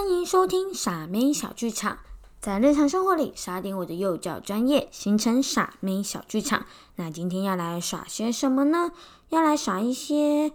欢迎收听傻妹小剧场，在日常生活里傻点我的幼教专业，形成傻妹小剧场。那今天要来耍些什么呢？要来耍一些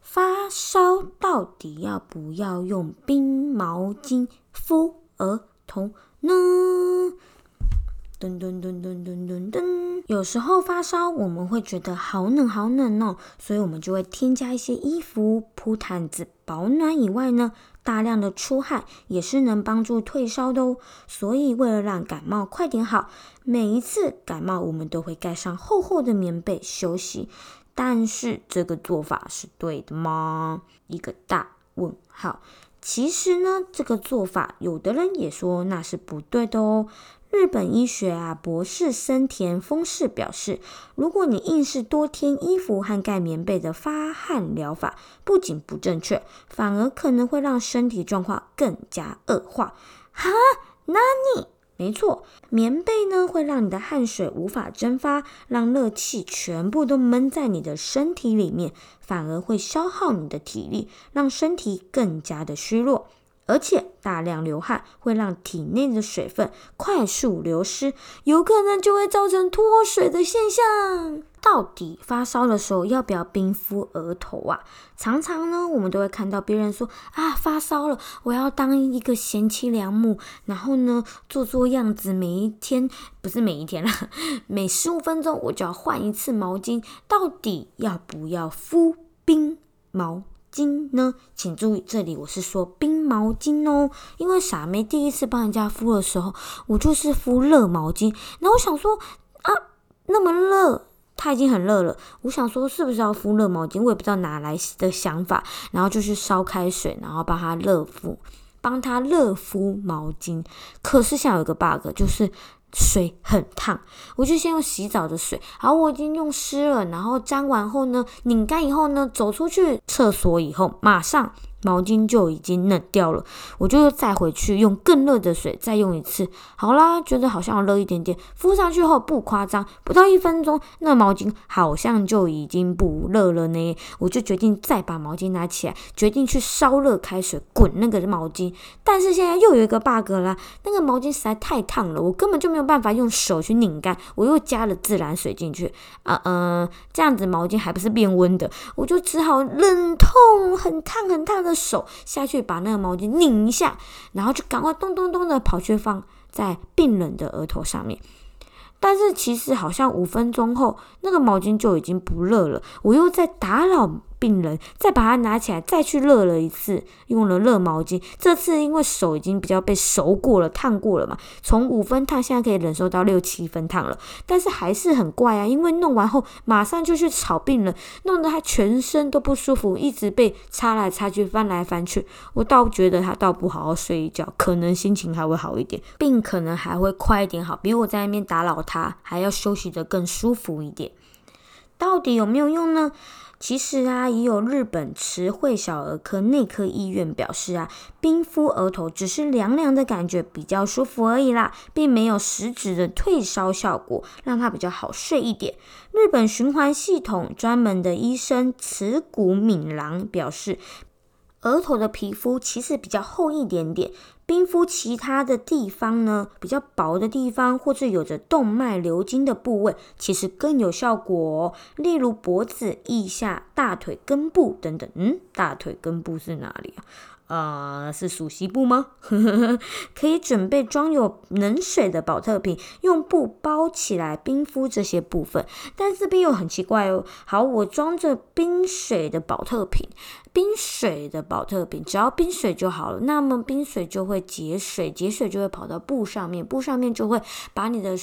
发烧到底要不要用冰毛巾敷额头呢？噔噔噔噔噔噔噔，有时候发烧，我们会觉得好冷好冷哦，所以我们就会添加一些衣服、铺毯子保暖。以外呢，大量的出汗也是能帮助退烧的哦。所以为了让感冒快点好，每一次感冒我们都会盖上厚厚的棉被休息。但是这个做法是对的吗？一个大问号。其实呢，这个做法有的人也说那是不对的哦。日本医学啊博士森田丰士表示，如果你硬是多添衣服和盖棉被的发汗疗法，不仅不正确，反而可能会让身体状况更加恶化。哈，那你没错，棉被呢会让你的汗水无法蒸发，让热气全部都闷在你的身体里面，反而会消耗你的体力，让身体更加的虚弱。而且大量流汗会让体内的水分快速流失，有可能就会造成脱水的现象。到底发烧的时候要不要冰敷额头啊？常常呢，我们都会看到别人说啊，发烧了，我要当一个贤妻良母，然后呢，做做样子，每一天不是每一天啦，每十五分钟我就要换一次毛巾。到底要不要敷冰毛？巾呢？请注意，这里我是说冰毛巾哦，因为傻妹第一次帮人家敷的时候，我就是敷热毛巾。然后我想说啊，那么热，他已经很热了，我想说是不是要敷热毛巾？我也不知道哪来的想法，然后就去烧开水，然后帮他热敷，帮他热敷毛巾。可是现在有一个 bug，就是。水很烫，我就先用洗澡的水，好，我已经用湿了，然后沾完后呢，拧干以后呢，走出去厕所以后，马上。毛巾就已经冷掉了，我就再回去用更热的水再用一次。好啦，觉得好像热一点点，敷上去后不夸张，不到一分钟，那毛巾好像就已经不热了呢。我就决定再把毛巾拿起来，决定去烧热开水滚那个毛巾。但是现在又有一个 bug 啦，那个毛巾实在太烫了，我根本就没有办法用手去拧干。我又加了自来水进去，啊嗯，这样子毛巾还不是变温的，我就只好忍痛很烫很烫的。手下去把那个毛巾拧一下，然后就赶快咚咚咚的跑去放在病人的额头上面。但是其实好像五分钟后，那个毛巾就已经不热了。我又在打扰。病人再把它拿起来，再去热了一次，用了热毛巾。这次因为手已经比较被熟过了、烫过了嘛，从五分烫现在可以忍受到六七分烫了。但是还是很怪啊，因为弄完后马上就去吵病人，弄得他全身都不舒服，一直被擦来擦去、翻来翻去。我倒觉得他倒不好好睡一觉，可能心情还会好一点，病可能还会快一点好，比我在那边打扰他还要休息的更舒服一点。到底有没有用呢？其实啊，也有日本慈惠小儿科内科医院表示啊，冰敷额头只是凉凉的感觉，比较舒服而已啦，并没有实质的退烧效果，让它比较好睡一点。日本循环系统专门的医生慈谷敏郎表示，额头的皮肤其实比较厚一点点。冰敷其他的地方呢，比较薄的地方，或是有着动脉流经的部位，其实更有效果。例如脖子、腋下、大腿根部等等。嗯，大腿根部是哪里啊？啊，是属西部吗？可以准备装有冷水的保特瓶，用布包起来冰敷这些部分。但这边又很奇怪哦。好，我装着冰水的保特瓶，冰水的保特瓶只要冰水就好了。那么冰水就会结水，结水就会跑到布上面，布上面就会把你的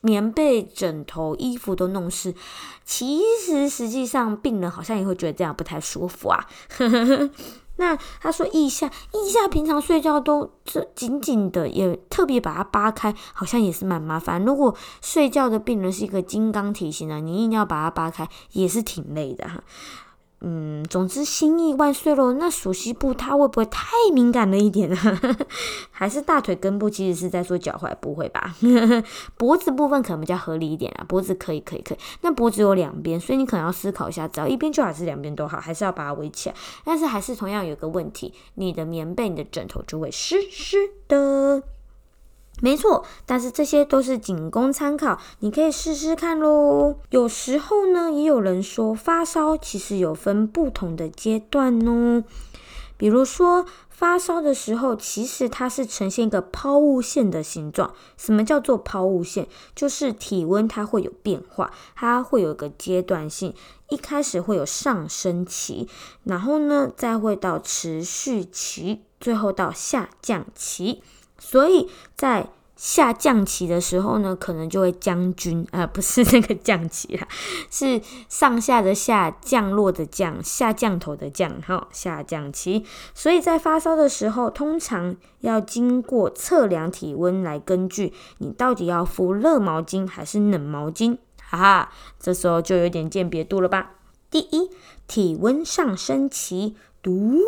棉被、枕头、衣服都弄湿。其实实际上，病人好像也会觉得这样不太舒服啊。那他说腋下，腋下平常睡觉都这紧紧的，也特别把它扒开，好像也是蛮麻烦。如果睡觉的病人是一个金刚体型的，你硬要把它扒开，也是挺累的哈。嗯，总之心意万岁喽。那属膝部它会不会太敏感了一点呢？还是大腿根部其实是在说脚踝？不会吧？脖子部分可能比较合理一点啊。脖子可以，可以，可以。那脖子有两边，所以你可能要思考一下，只要一边就好，是两边都好，还是要把它围起来。但是还是同样有个问题，你的棉被、你的枕头就会湿湿的。没错，但是这些都是仅供参考，你可以试试看喽。有时候呢，也有人说发烧其实有分不同的阶段哦。比如说发烧的时候，其实它是呈现一个抛物线的形状。什么叫做抛物线？就是体温它会有变化，它会有一个阶段性，一开始会有上升期，然后呢再会到持续期，最后到下降期。所以在下降期的时候呢，可能就会将军啊，不是那个降旗啦，是上下的下，降落的降，下降头的降，哈，下降期。所以在发烧的时候，通常要经过测量体温来根据你到底要敷热毛巾还是冷毛巾，哈哈，这时候就有点鉴别度了吧？第一，体温上升期，嘟。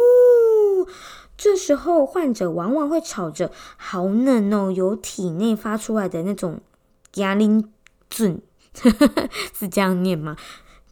这时候，患者往往会吵着“好冷哦”，由体内发出来的那种压力震，是这样念吗？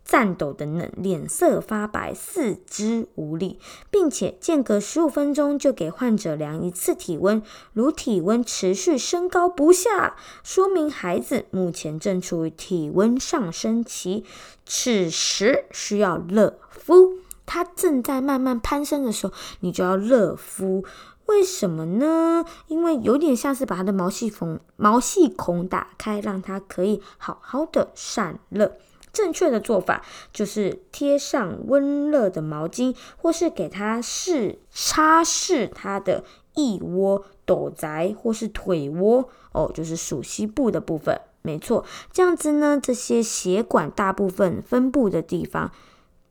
颤抖的冷，脸色发白，四肢无力，并且间隔十五分钟就给患者量一次体温。如体温持续升高不下，说明孩子目前正处于体温上升期，此时需要热敷。它正在慢慢攀升的时候，你就要热敷。为什么呢？因为有点像是把它的毛细孔毛细孔打开，让它可以好好的散热。正确的做法就是贴上温热的毛巾，或是给它试擦拭它的腋窝、斗宅或是腿窝哦，就是属膝部的部分。没错，这样子呢，这些血管大部分分布的地方。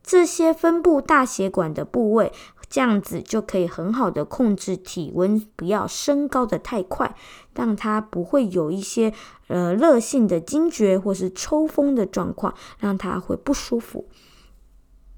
这些分布大血管的部位，这样子就可以很好的控制体温，不要升高的太快，让它不会有一些呃热性的惊厥或是抽风的状况，让它会不舒服。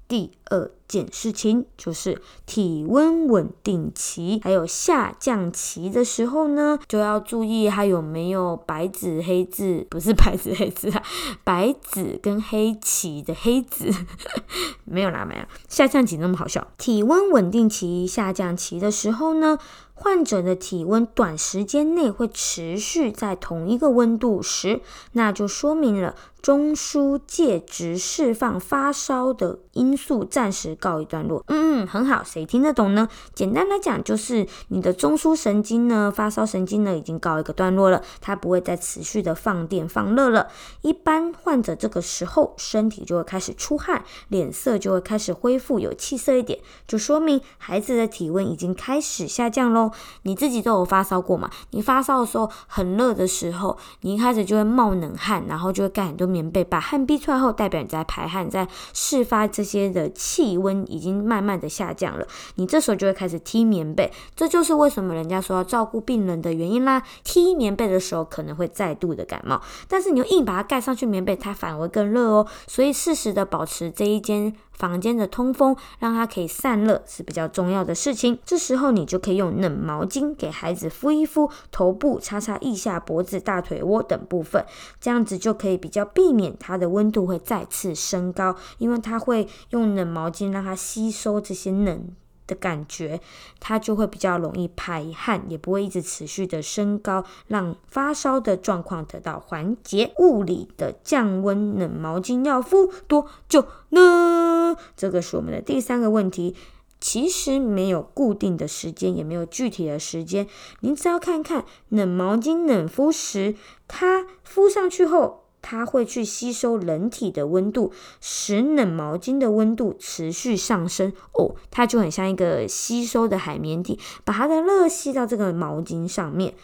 第二件事情就是体温稳定期，还有下降期的时候呢，就要注意还有没有白纸黑字，不是白纸黑字啊，白纸跟黑旗的黑字，没有啦，没有。下降期那么好笑，体温稳定期、下降期的时候呢？患者的体温短时间内会持续在同一个温度时，那就说明了中枢介质释放发烧的因素暂时告一段落。嗯嗯，很好，谁听得懂呢？简单来讲，就是你的中枢神经呢，发烧神经呢已经告一个段落了，它不会再持续的放电放热了。一般患者这个时候身体就会开始出汗，脸色就会开始恢复有气色一点，就说明孩子的体温已经开始下降喽。你自己都有发烧过嘛？你发烧的时候很热的时候，你一开始就会冒冷汗，然后就会盖很多棉被，把汗逼出来后，代表你在排汗，在释发这些的气温已经慢慢的下降了。你这时候就会开始踢棉被，这就是为什么人家说要照顾病人的原因啦。踢棉被的时候可能会再度的感冒，但是你又硬把它盖上去棉被，它反而更热哦。所以适时的保持这一间。房间的通风，让它可以散热是比较重要的事情。这时候你就可以用冷毛巾给孩子敷一敷头部，擦擦腋下、脖子、大腿窝等部分，这样子就可以比较避免它的温度会再次升高，因为它会用冷毛巾让它吸收这些冷。的感觉，它就会比较容易排汗，也不会一直持续的升高，让发烧的状况得到缓解。物理的降温冷毛巾要敷多久呢？这个是我们的第三个问题。其实没有固定的时间，也没有具体的时间，您只要看看冷毛巾冷敷时，它敷上去后。它会去吸收人体的温度，使冷毛巾的温度持续上升哦。它就很像一个吸收的海绵体，把它的热吸到这个毛巾上面。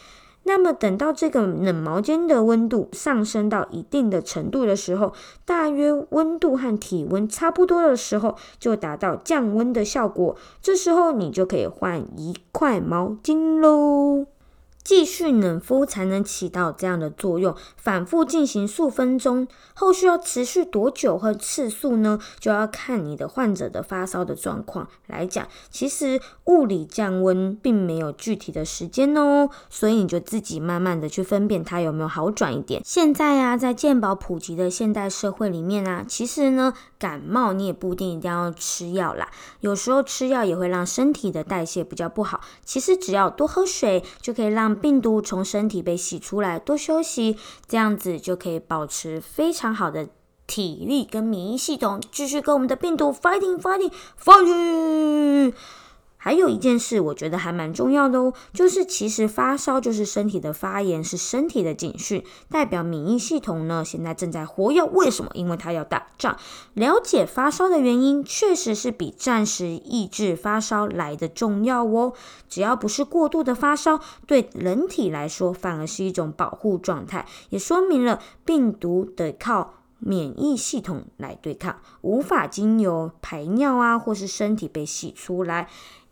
那么等到这个冷毛巾的温度上升到一定的程度的时候，大约温度和体温差不多的时候，就达到降温的效果。这时候你就可以换一块毛巾喽。继续冷敷才能起到这样的作用，反复进行数分钟。后续要持续多久和次数呢？就要看你的患者的发烧的状况来讲。其实物理降温并没有具体的时间哦，所以你就自己慢慢的去分辨它有没有好转一点。现在啊，在健保普及的现代社会里面啊，其实呢，感冒你也不一定一定要吃药啦，有时候吃药也会让身体的代谢比较不好。其实只要多喝水就可以让。病毒从身体被洗出来，多休息，这样子就可以保持非常好的体力跟免疫系统，继续跟我们的病毒 fighting fighting fighting。还有一件事，我觉得还蛮重要的哦，就是其实发烧就是身体的发炎，是身体的警讯，代表免疫系统呢现在正在活跃。为什么？因为它要打仗。了解发烧的原因，确实是比暂时抑制发烧来的重要哦。只要不是过度的发烧，对人体来说反而是一种保护状态，也说明了病毒得靠免疫系统来对抗，无法经由排尿啊或是身体被洗出来。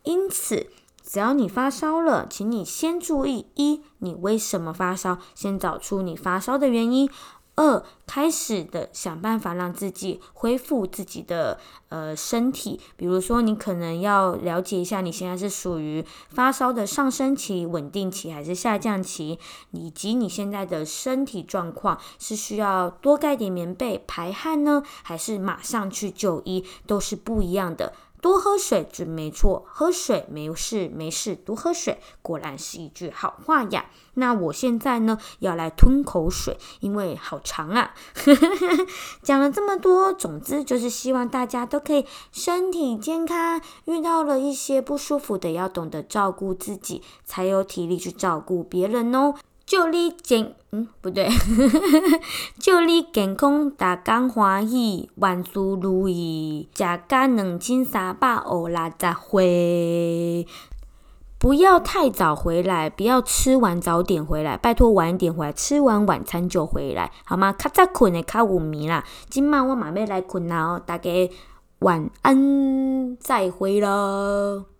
因此，只要你发烧了，请你先注意：一，你为什么发烧？先找出你发烧的原因；二，开始的想办法让自己恢复自己的呃身体。比如说，你可能要了解一下，你现在是属于发烧的上升期、稳定期还是下降期，以及你现在的身体状况是需要多盖点棉被、排汗呢，还是马上去就医，都是不一样的。多喝水准没错，喝水没事没事，多喝水果然是一句好话呀。那我现在呢要来吞口水，因为好长啊。讲了这么多，总之就是希望大家都可以身体健康。遇到了一些不舒服的，要懂得照顾自己，才有体力去照顾别人哦。祝你健，嗯，不对，祝你健康，大家欢喜，万事如意，食到两千三百五六十回。不要太早回来，不要吃完早点回来，拜托晚一点回来，吃完晚餐就回来，好吗？较早困的较有眠啦，今晚我嘛要来困啦哦，大家晚安，再会了。